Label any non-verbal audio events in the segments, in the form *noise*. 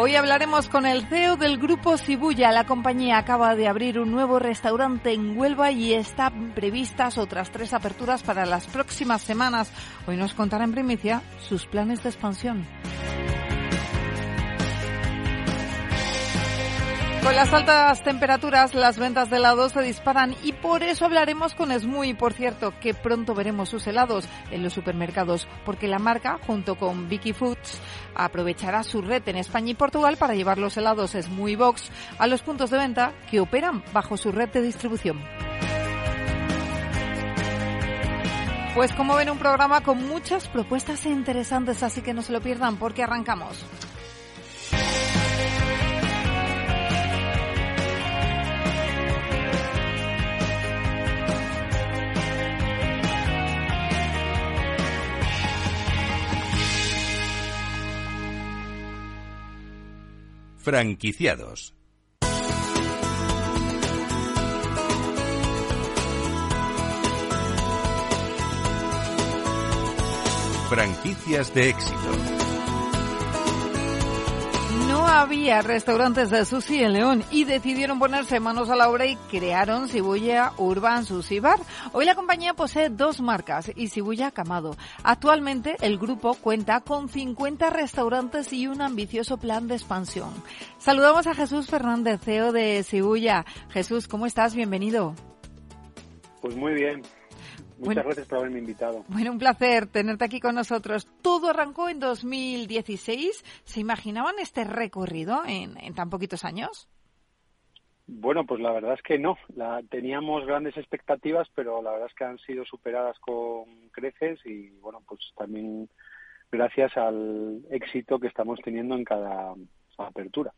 Hoy hablaremos con el CEO del grupo Cibuya. La compañía acaba de abrir un nuevo restaurante en Huelva y están previstas otras tres aperturas para las próximas semanas. Hoy nos contará en primicia sus planes de expansión. Con las altas temperaturas, las ventas de helados se disparan y por eso hablaremos con Smui. Por cierto, que pronto veremos sus helados en los supermercados, porque la marca, junto con Vicky Foods, aprovechará su red en España y Portugal para llevar los helados Smui Box a los puntos de venta que operan bajo su red de distribución. Pues como ven, un programa con muchas propuestas interesantes, así que no se lo pierdan porque arrancamos. Franquiciados. Franquicias de éxito. No había restaurantes de sushi en León y decidieron ponerse manos a la obra y crearon Shibuya Urban Sushi Bar. Hoy la compañía posee dos marcas y Shibuya Kamado. Actualmente el grupo cuenta con 50 restaurantes y un ambicioso plan de expansión. Saludamos a Jesús Fernández, CEO de Shibuya. Jesús, ¿cómo estás? Bienvenido. Pues muy bien, Muchas gracias por haberme invitado. Bueno, un placer tenerte aquí con nosotros. Todo arrancó en 2016. ¿Se imaginaban este recorrido en, tan poquitos años? Bueno, pues la verdad es que no. La, teníamos grandes expectativas, pero la verdad es que han sido superadas con creces y, bueno, pues también gracias al éxito que estamos teniendo en cada apertura.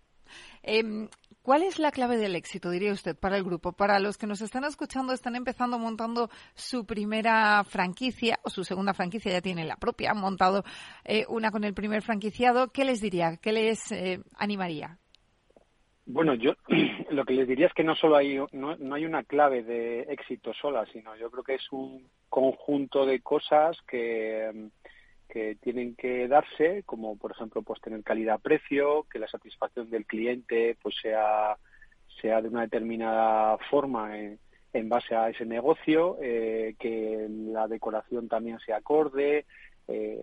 Eh, ¿Cuál es la clave del éxito, diría usted, para el grupo? Para los que nos están escuchando, están empezando montando su primera franquicia o su segunda franquicia, ya tienen la propia, han montado eh, una con el primer franquiciado. ¿Qué les diría? ¿Qué les eh, animaría? Bueno, yo *clears throat* lo que les diría es que no solo hay no, no, hay una clave de éxito sola, sino yo creo que es un conjunto de cosas que que tienen que darse, como por ejemplo pues tener calidad-precio, que la satisfacción del cliente pues sea, sea de una determinada forma en, base a ese negocio, eh, que la decoración también sea acorde, eh,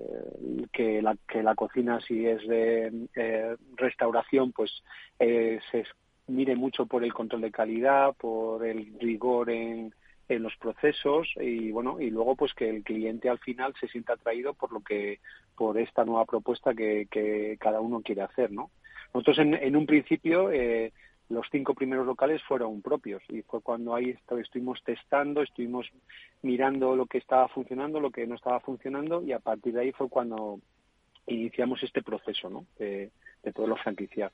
que, la, que la cocina si es de eh, restauración pues se mire mucho por el control de calidad, por el rigor en en los procesos y bueno y luego pues que el cliente al final se sienta atraído por lo que por esta nueva propuesta que, que cada uno quiere hacer no nosotros en, en un principio eh, los cinco primeros locales fueron propios y fue cuando ahí estuvimos testando estuvimos mirando lo que estaba funcionando lo que no estaba funcionando y a partir de ahí fue cuando iniciamos este proceso no de, de poderlo franquiciar.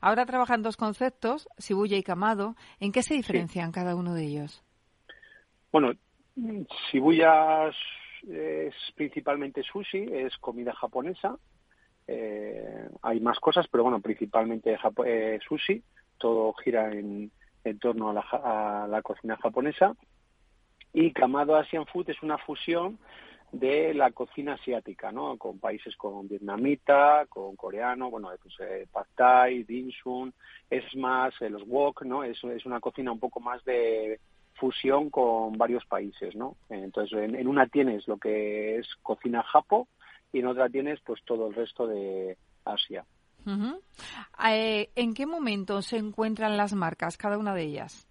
Ahora trabajan dos conceptos, Shibuya y Kamado. ¿En qué se diferencian cada uno de ellos? Bueno, Shibuya es principalmente sushi, es comida japonesa. Eh, hay más cosas, pero bueno, principalmente eh, sushi. Todo gira en, torno a la, a la, cocina japonesa. Y Kamado Asian Food es una fusión de la cocina asiática, ¿no? Con países como vietnamita, con coreano, bueno, pues, eh, pad thai, dim sum, es más eh, los wok, ¿no? Es, es una cocina un poco más de fusión con varios países, ¿no? Entonces, en, una tienes lo que es cocina japo y en otra tienes pues todo el resto de Asia. Eh, ¿En qué momento se encuentran las marcas, cada una de ellas?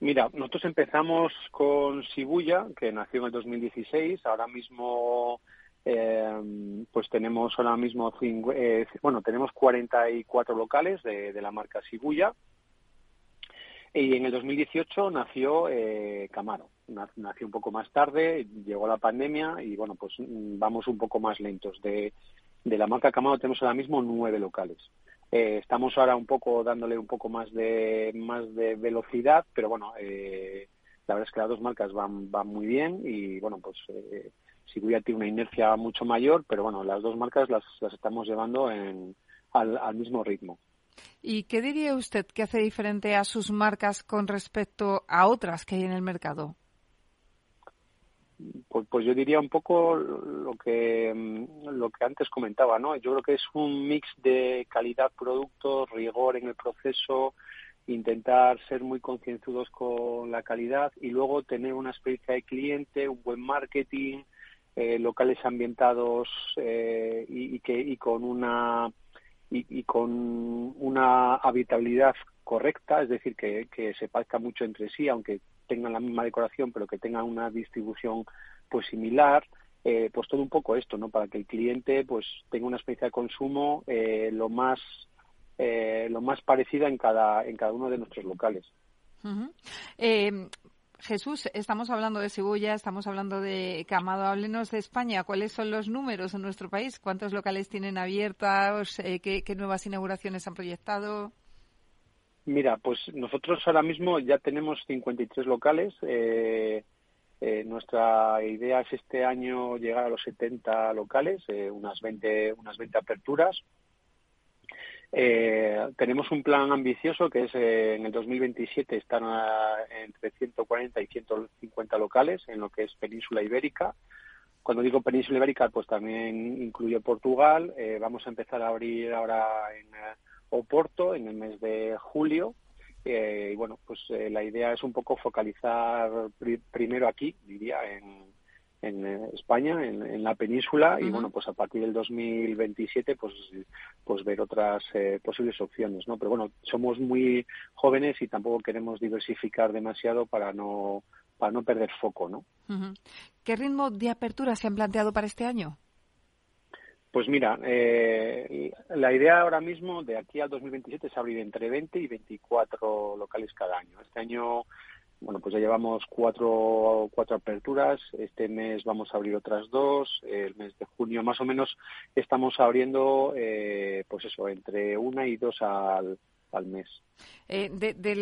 Mira, nosotros empezamos con Shibuya, que nació en el 2016. Ahora mismo, eh, pues tenemos ahora mismo, eh, bueno, tenemos 44 locales de, de la marca Shibuya y en el 2018 nació eh, Camaro. nació un poco más tarde, llegó la pandemia y bueno, pues mm, vamos un poco más lentos. De, de la marca Camado tenemos ahora mismo nueve locales. Eh, estamos ahora un poco dándole un poco más de más de velocidad, pero bueno, eh, la verdad es que las dos marcas van van muy bien y bueno, pues eh, Shibuya tiene una inercia mucho mayor, pero bueno, las dos marcas las, las estamos llevando en, al, al mismo ritmo. ¿Y qué diría usted que hace diferente a sus marcas con respecto a otras que hay en el mercado? Pues, pues, yo diría un poco lo que mm, lo que antes comentaba, ¿no? Yo creo que es un mix de calidad producto, rigor en el proceso, intentar ser muy concienzudos con la calidad y luego tener una experiencia de cliente, un buen marketing, eh, locales ambientados eh, y, que y con una y, con una habitabilidad correcta, es decir, que, se parezca mucho entre sí, aunque tengan la misma decoración, pero que tengan una distribución pues similar, eh, pues todo un poco esto, ¿no? Para que el cliente pues tenga una experiencia de consumo eh, lo más eh, lo más parecida en cada en cada uno de nuestros locales. Jesús, estamos hablando de Cebulla, estamos hablando de Camado. Háblenos de España. ¿Cuáles son los números en nuestro país? ¿Cuántos locales tienen abiertos? ¿qué, ¿Qué nuevas inauguraciones han proyectado? Mira, pues nosotros ahora mismo ya tenemos 53 locales. Eh, eh, nuestra idea es este año llegar a los 70 locales, eh, unas 20 unas 20 aperturas. Tenemos un plan ambicioso que es en el 2027 están entre 140 y 150 locales en lo que es Península Ibérica. Cuando digo Península Ibérica, pues también incluye Portugal. vamos a empezar a abrir ahora en Oporto en el mes de julio. Eh, y bueno, pues eh, la idea es un poco focalizar primero aquí, diría, en, en eh, España, en, la península, y bueno, pues a partir del 2027, pues, pues ver otras posibles opciones, ¿no? Pero bueno, somos muy jóvenes y tampoco queremos diversificar demasiado para no para no perder foco, ¿no? ¿Qué ritmo de apertura se han planteado para este año? Pues mira, eh, la idea ahora mismo de aquí al 2027 es abrir entre 20 y 24 locales cada año. Este año, bueno, pues ya llevamos cuatro, cuatro aperturas. Este mes vamos a abrir otras dos. El mes de junio, más o menos, estamos abriendo, eh, pues eso, entre una y dos al, al mes. Eh, de, de,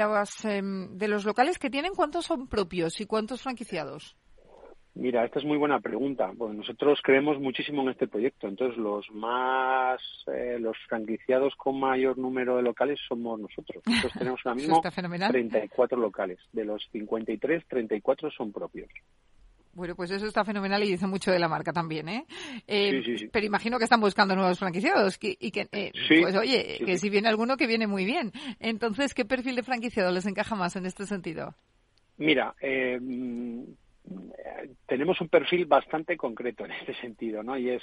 em, de los locales que tienen, ¿cuántos son propios y cuántos franquiciados? Mira, esta es muy buena pregunta. Bueno, nosotros creemos muchísimo en este proyecto. Entonces, los más, eh, los franquiciados con mayor número de locales somos nosotros. Nosotros *laughs* tenemos ahora mismo 34 locales. De los 53, 34 son propios. Bueno, pues eso está fenomenal y dice mucho de la marca también, ¿eh? eh sí, sí, Pero imagino que están buscando nuevos franquiciados y que, eh, pues oye, que si viene alguno que viene muy bien. Entonces, ¿qué perfil de franquiciado les encaja más en este sentido? Mira, eh, tenemos un perfil bastante concreto en este sentido, ¿no? Y es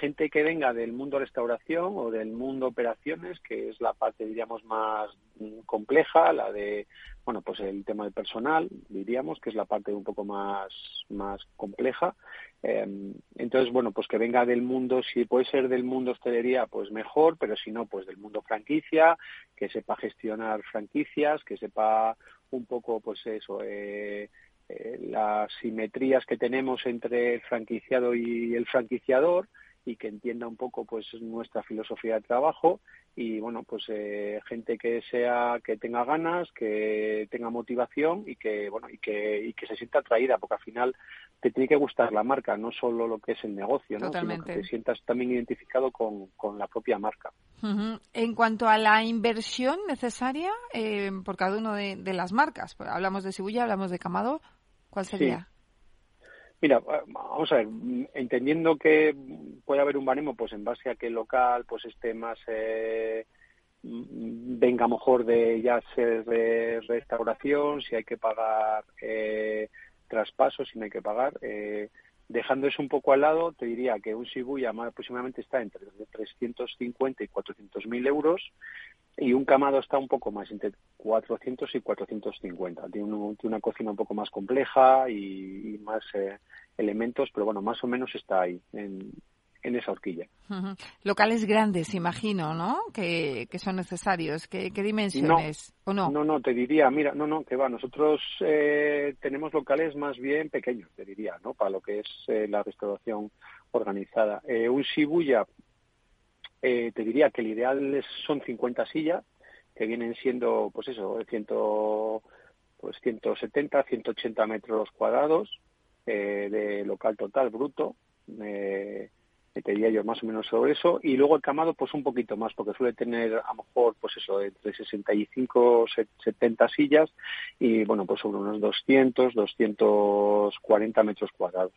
gente que venga del mundo restauración o del mundo operaciones, que es la parte, diríamos, más compleja, la de, bueno, pues el tema del personal, diríamos, que es la parte un poco más, más compleja. Em, entonces, bueno, pues que venga del mundo, si puede ser del mundo hostelería, pues mejor, pero si no, pues del mundo franquicia, que sepa gestionar franquicias, que sepa un poco, pues eso, eh, eh, las simetrías que tenemos entre el franquiciado y el franquiciador y que entienda un poco pues nuestra filosofía de trabajo y bueno pues eh, gente que sea que tenga ganas que tenga motivación y que bueno y que y que se sienta atraída porque al final te tiene que gustar la marca no solo lo que es el negocio ¿no? sino que te sientas también identificado con, con la propia marca. En cuanto a la inversión necesaria eh, por cada una de, de, las marcas pues hablamos de Shibuya hablamos de Camado ¿Cuál sería? Mira, vamos a ver, entendiendo que puede haber un baremo, pues en base a que el local pues esté más eh, venga mejor de ya ser de restauración, si hay que pagar eh, traspasos, si no hay que pagar. Eh, dejando eso un poco al lado, te diría que un Shibuya aproximadamente está entre 350 y 400 mil euros y un camado está un poco más, entre 400 y 450. Tiene, una cocina un poco más compleja y, más eh, elementos, pero bueno, más o menos está ahí, en, en esa horquilla. Locales grandes, imagino, ¿no? Que, son necesarios. ¿Qué, dimensiones? No, ¿O no? No, no, te diría, mira, no, no, que va. Nosotros eh, tenemos locales más bien pequeños, te diría, ¿no? Para lo que es eh, la restauración organizada. Eh, un Shibuya, te diría que el ideal son 50 sillas, que vienen siendo, pues eso, ciento, pues 170, 180 metros cuadrados de local total bruto. Eh, metería yo más o menos sobre eso. Y luego el camado pues un poquito más porque suele tener a lo mejor pues eso entre 65 70 sillas y bueno pues sobre unos 200 240 metros cuadrados.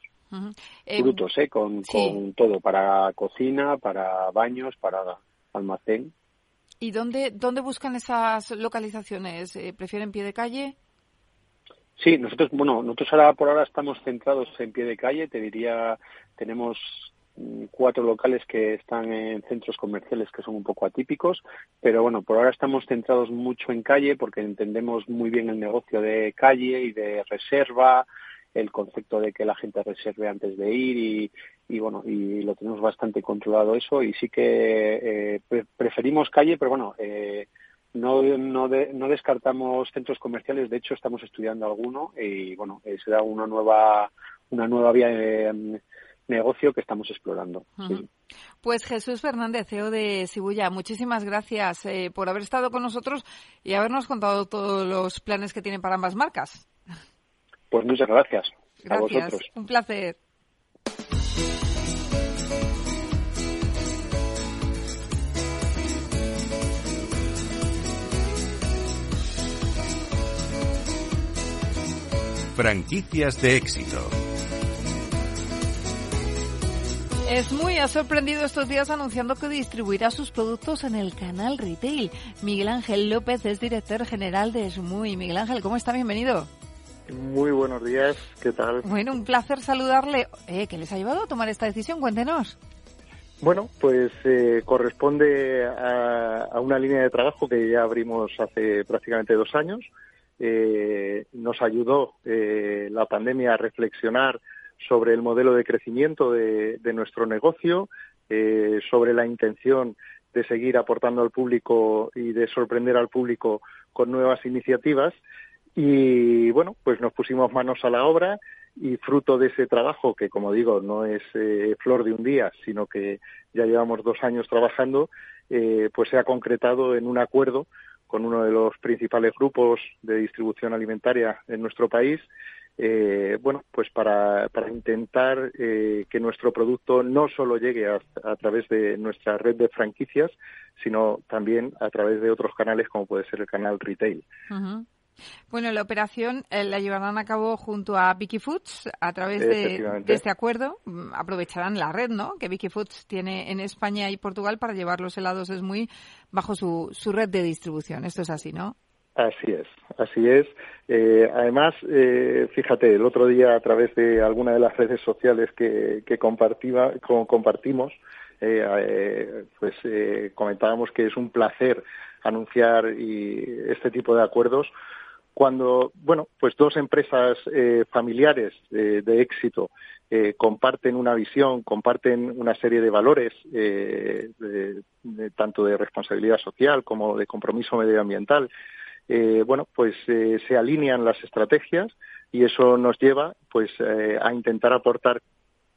Eh, brutos eh con, con todo para cocina para baños para almacén. Y dónde dónde buscan esas localizaciones eh, prefieren pie de calle Sí, nosotros, bueno, nosotros ahora por ahora estamos centrados en pie de calle, te diría, tenemos cuatro locales que están en centros comerciales que son un poco atípicos, pero bueno, por ahora estamos centrados mucho en calle porque entendemos muy bien el negocio de calle y de reserva, el concepto de que la gente reserve antes de ir y, bueno, y lo tenemos bastante controlado eso y sí que eh, preferimos calle, pero bueno, eh, no, no, no descartamos centros comerciales, de hecho estamos estudiando alguno y bueno, eh, será una nueva, una nueva vía negocio que estamos explorando. Pues Jesús Fernández, CEO de Sibuya, muchísimas gracias eh, por haber estado con nosotros y habernos contado todos los planes que tienen para ambas marcas. Pues muchas gracias. Gracias, a vosotros. un placer. Franquicias de éxito. Es muy ha sorprendido estos días anunciando que distribuirá sus productos en el canal retail. Miguel Ángel López es director general de Smui. Miguel Ángel, ¿cómo está? Bienvenido. Muy buenos días, ¿qué tal? Bueno, un placer saludarle. Eh, ¿Qué les ha llevado a tomar esta decisión? Cuéntenos. Bueno, pues eh, corresponde a, una línea de trabajo que ya abrimos hace prácticamente dos años. Eh, nos ayudó eh, la pandemia a reflexionar sobre el modelo de crecimiento de, nuestro negocio, eh, sobre la intención de seguir aportando al público y de sorprender al público con nuevas iniciativas. Y bueno, pues nos pusimos manos a la obra y fruto de ese trabajo, que como digo, no es eh, flor de un día, sino que ya llevamos dos años trabajando, eh, pues se ha concretado en un acuerdo con uno de los principales grupos de distribución alimentaria en nuestro país eh, bueno, pues para, para intentar eh, que nuestro producto no solo llegue a, través de nuestra red de franquicias, sino también a través de otros canales como puede ser el canal retail. Bueno, la operación eh, la llevarán a cabo junto a Vicky Foods a través de, este acuerdo. Mm, aprovecharán la red, ¿no? Que Vicky Foods tiene en España y Portugal para llevar los helados es muy bajo su, su red de distribución. Esto es así, ¿no? Así es, así es. Eh, además, eh, fíjate, el otro día a través de alguna de las redes sociales que, que compartimos, eh, pues comentábamos que es un placer anunciar este tipo de acuerdos cuando, bueno, pues dos empresas familiares de éxito comparten una visión, comparten una serie de valores, tanto de responsabilidad social como de compromiso medioambiental, eh, bueno, pues eh, se alinean las estrategias y eso nos lleva pues eh, a intentar aportar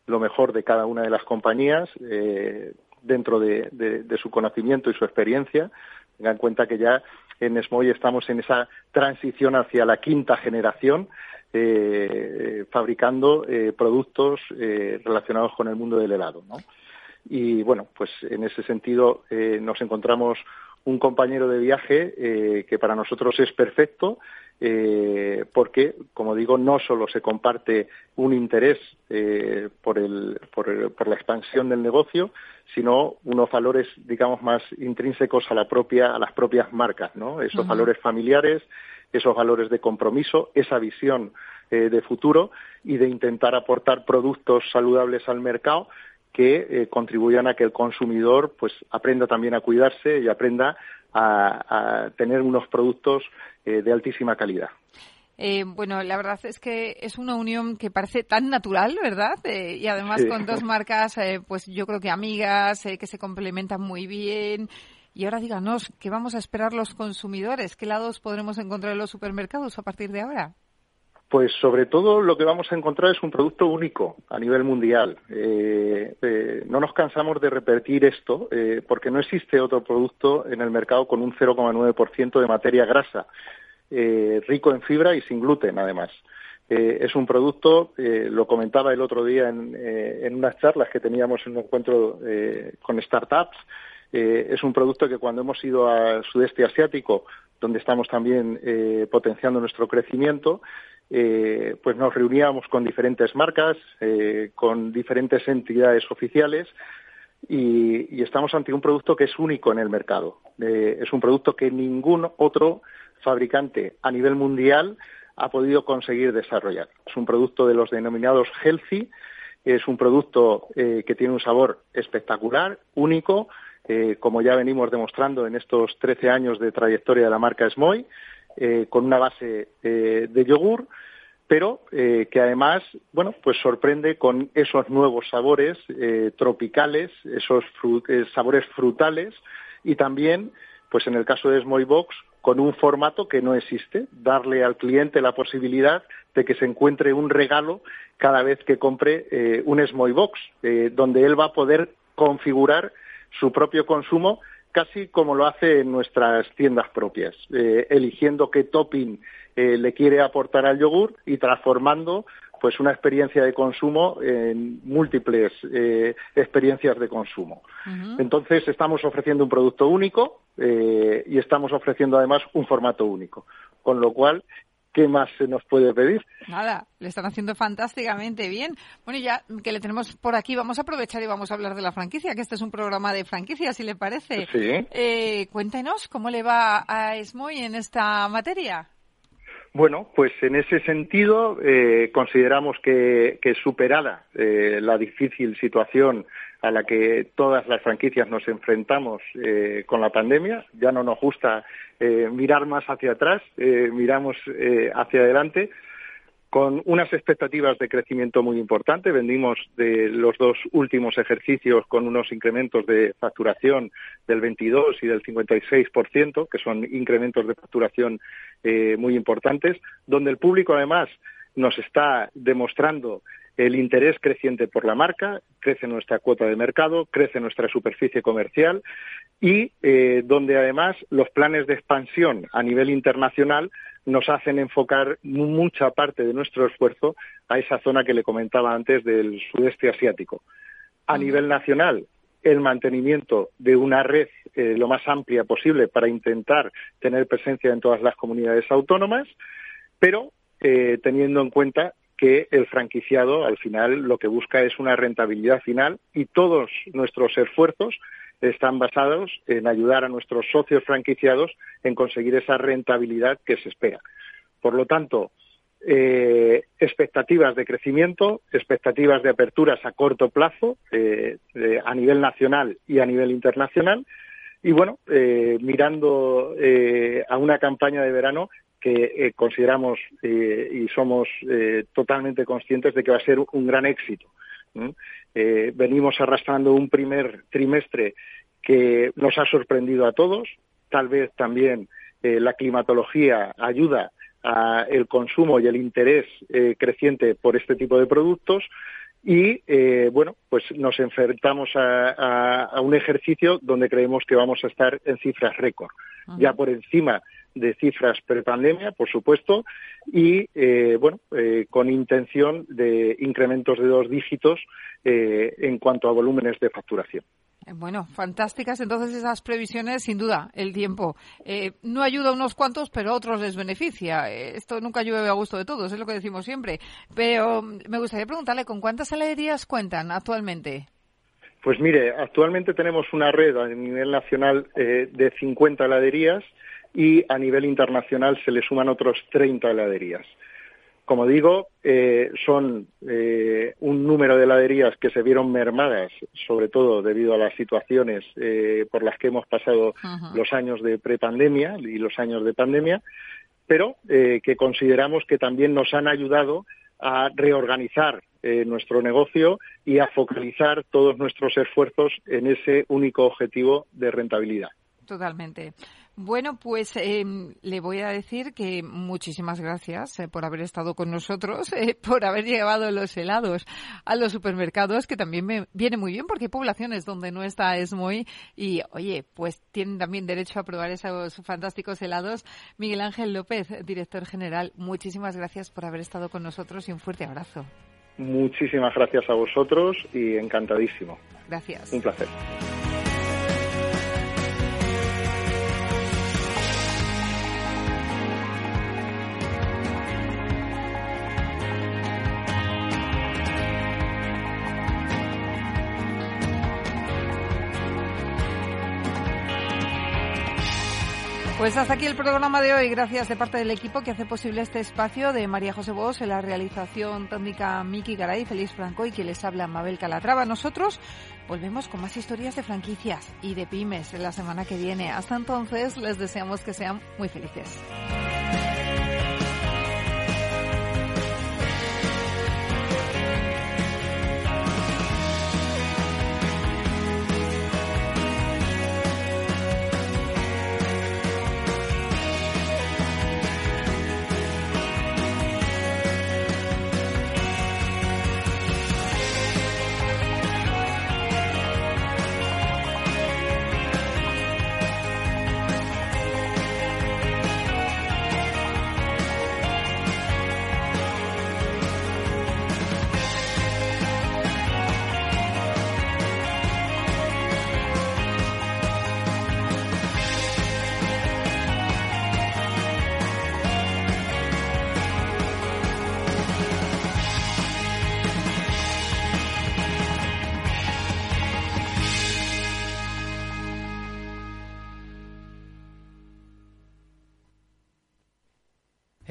lo mejor de cada una de las compañías dentro de, su conocimiento y su experiencia. Tengan en cuenta que ya en SMOY estamos en esa transición hacia la quinta generación, fabricando productos relacionados con el mundo del helado. Y bueno, pues en ese sentido nos encontramos un compañero de viaje eh, que para nosotros es perfecto eh, porque, como digo, no solo se comparte un interés eh, por, el, por, la expansión del negocio, sino unos valores, digamos, más intrínsecos a, la propia, a las propias marcas, ¿no? Esos valores familiares, esos valores de compromiso, esa visión de futuro y de intentar aportar productos saludables al mercado que eh, contribuyan a que el consumidor pues aprenda también a cuidarse y aprenda a, tener unos productos eh, de altísima calidad. Eh, bueno, la verdad es que es una unión que parece tan natural, ¿verdad? Eh, y además con dos *laughs* marcas, eh, pues yo creo que amigas, que se complementan muy bien. Y ahora díganos, ¿qué vamos a esperar los consumidores? ¿Qué lados podremos encontrar en los supermercados a partir de ahora? Pues sobre todo lo que vamos a encontrar es un producto único a nivel mundial. no nos cansamos de repetir esto porque no existe otro producto en el mercado con un 0,9% de materia grasa. Eh, rico en fibra y sin gluten, además. Eh, es un producto, eh, lo comentaba el otro día en, unas charlas que teníamos en un encuentro con startups, es un producto que cuando hemos ido al sudeste asiático, donde estamos también potenciando nuestro crecimiento, pues nos reuníamos con diferentes marcas, con diferentes entidades oficiales y, estamos ante un producto que es único en el mercado. es un producto que ningún otro fabricante a nivel mundial ha podido conseguir desarrollar. Es un producto de los denominados healthy, es un producto eh, que tiene un sabor espectacular, único, eh, como ya venimos demostrando en estos 13 años de trayectoria de la marca Smoy, eh, con una base de yogur, pero que además, bueno, pues sorprende con esos nuevos sabores tropicales, esos sabores frutales y también, pues en el caso de Smoy Box, con un formato que no existe, darle al cliente la posibilidad de que se encuentre un regalo cada vez que compre eh, un Smoy Box, eh, donde él va a poder configurar su propio consumo casi como lo hace en nuestras tiendas propias, eh, eligiendo qué topping le quiere aportar al yogur y transformando pues una experiencia de consumo en múltiples eh, experiencias de consumo. Entonces estamos ofreciendo un producto único eh, y estamos ofreciendo además un formato único, con lo cual ¿qué más se nos puede pedir? Nada, le están haciendo fantásticamente bien. Bueno, ya que le tenemos por aquí, vamos a aprovechar y vamos a hablar de la franquicia, que este es un programa de franquicia, si le parece. Sí. Eh, cuéntenos cómo le va a Esmoy en esta materia. Bueno, pues en ese sentido eh, consideramos que, que superada eh, la difícil situación a la que todas las franquicias nos enfrentamos eh, con la pandemia, ya no nos gusta mirar más hacia atrás, miramos hacia adelante con unas expectativas de crecimiento muy importantes. Vendimos de los dos últimos ejercicios con unos incrementos de facturación del 22 y del 56%, que son incrementos de facturación eh, muy importantes, donde el público además nos está demostrando el interés creciente por la marca, crece nuestra cuota de mercado, crece nuestra superficie comercial y eh, donde además los planes de expansión a nivel internacional nos hacen enfocar mucha parte de nuestro esfuerzo a esa zona que le comentaba antes del sudeste asiático. A nivel nacional, el mantenimiento de una red eh, lo más amplia posible para intentar tener presencia en todas las comunidades autónomas, pero eh, teniendo en cuenta que el franquiciado al final lo que busca es una rentabilidad final y todos nuestros esfuerzos están basados en ayudar a nuestros socios franquiciados en conseguir esa rentabilidad que se espera. Por lo tanto, eh, expectativas de crecimiento, expectativas de aperturas a corto plazo eh, a nivel nacional y a nivel internacional. Y bueno, eh, mirando a una campaña de verano que consideramos y somos totalmente conscientes de que va a ser un gran éxito. Eh, venimos arrastrando un primer trimestre que nos ha sorprendido a todos. Tal vez también eh, la climatología ayuda a el consumo y el interés eh, creciente por este tipo de productos. Y bueno, pues nos enfrentamos a, un ejercicio donde creemos que vamos a estar en cifras récord, ya por encima de cifras prepandemia, por supuesto, y eh, bueno, eh, con intención de incrementos de dos dígitos eh, en cuanto a volúmenes de facturación. Bueno, fantásticas entonces esas previsiones, sin duda, el tiempo. no ayuda a unos cuantos, pero a otros les beneficia. esto nunca llueve a gusto de todos, es lo que decimos siempre. Pero mm, me gustaría preguntarle, ¿con cuántas heladerías cuentan actualmente? Pues mire, actualmente tenemos una red a nivel nacional de 50 heladerías y a nivel internacional se le suman otros 30 heladerías. Como digo, eh, son eh, un número de heladerías que se vieron mermadas, sobre todo debido a las situaciones eh, por las que hemos pasado los años de prepandemia y los años de pandemia, pero que consideramos que también nos han ayudado a reorganizar nuestro negocio y a focalizar todos nuestros esfuerzos en ese único objetivo de rentabilidad. Totalmente. Bueno, pues em, le voy a decir que muchísimas gracias eh, por haber estado con nosotros, eh, por haber llevado los helados a los supermercados, que también me viene muy bien porque hay poblaciones donde no está Esmoy y, oye, pues tienen también derecho a probar esos fantásticos helados. Miguel Ángel López, director general, muchísimas gracias por haber estado con nosotros y un fuerte abrazo. Muchísimas gracias a vosotros y encantadísimo. Gracias. Un placer. Pues hasta aquí el programa de hoy. Gracias de parte del equipo que hace posible este espacio de María José Bos en la realización técnica Miki Garay, Feliz Franco y que les habla Mabel Calatrava. Nosotros volvemos con más historias de franquicias y de pymes en la semana que viene. Hasta entonces les deseamos que sean muy felices.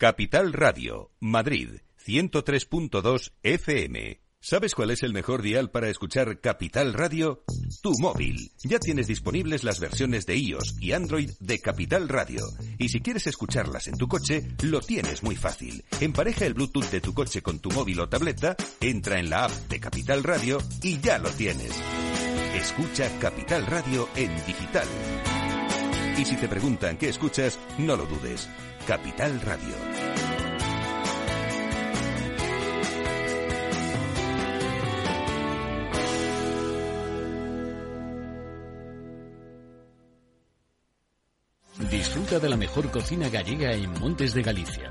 Capital Radio, Madrid, 103.2 FM. ¿Sabes cuál es el mejor dial para escuchar Capital Radio? Tu móvil. Ya tienes disponibles las versiones de iOS y Android de Capital Radio. Y si quieres escucharlas en tu coche, lo tienes muy fácil. Empareja el Bluetooth de tu coche con tu móvil o tableta, entra en la app de Capital Radio y ya lo tienes. Escucha Capital Radio en digital. Y si te preguntan qué escuchas, no lo dudes. Capital Radio. Disfruta de la mejor cocina gallega en Montes de Galicia.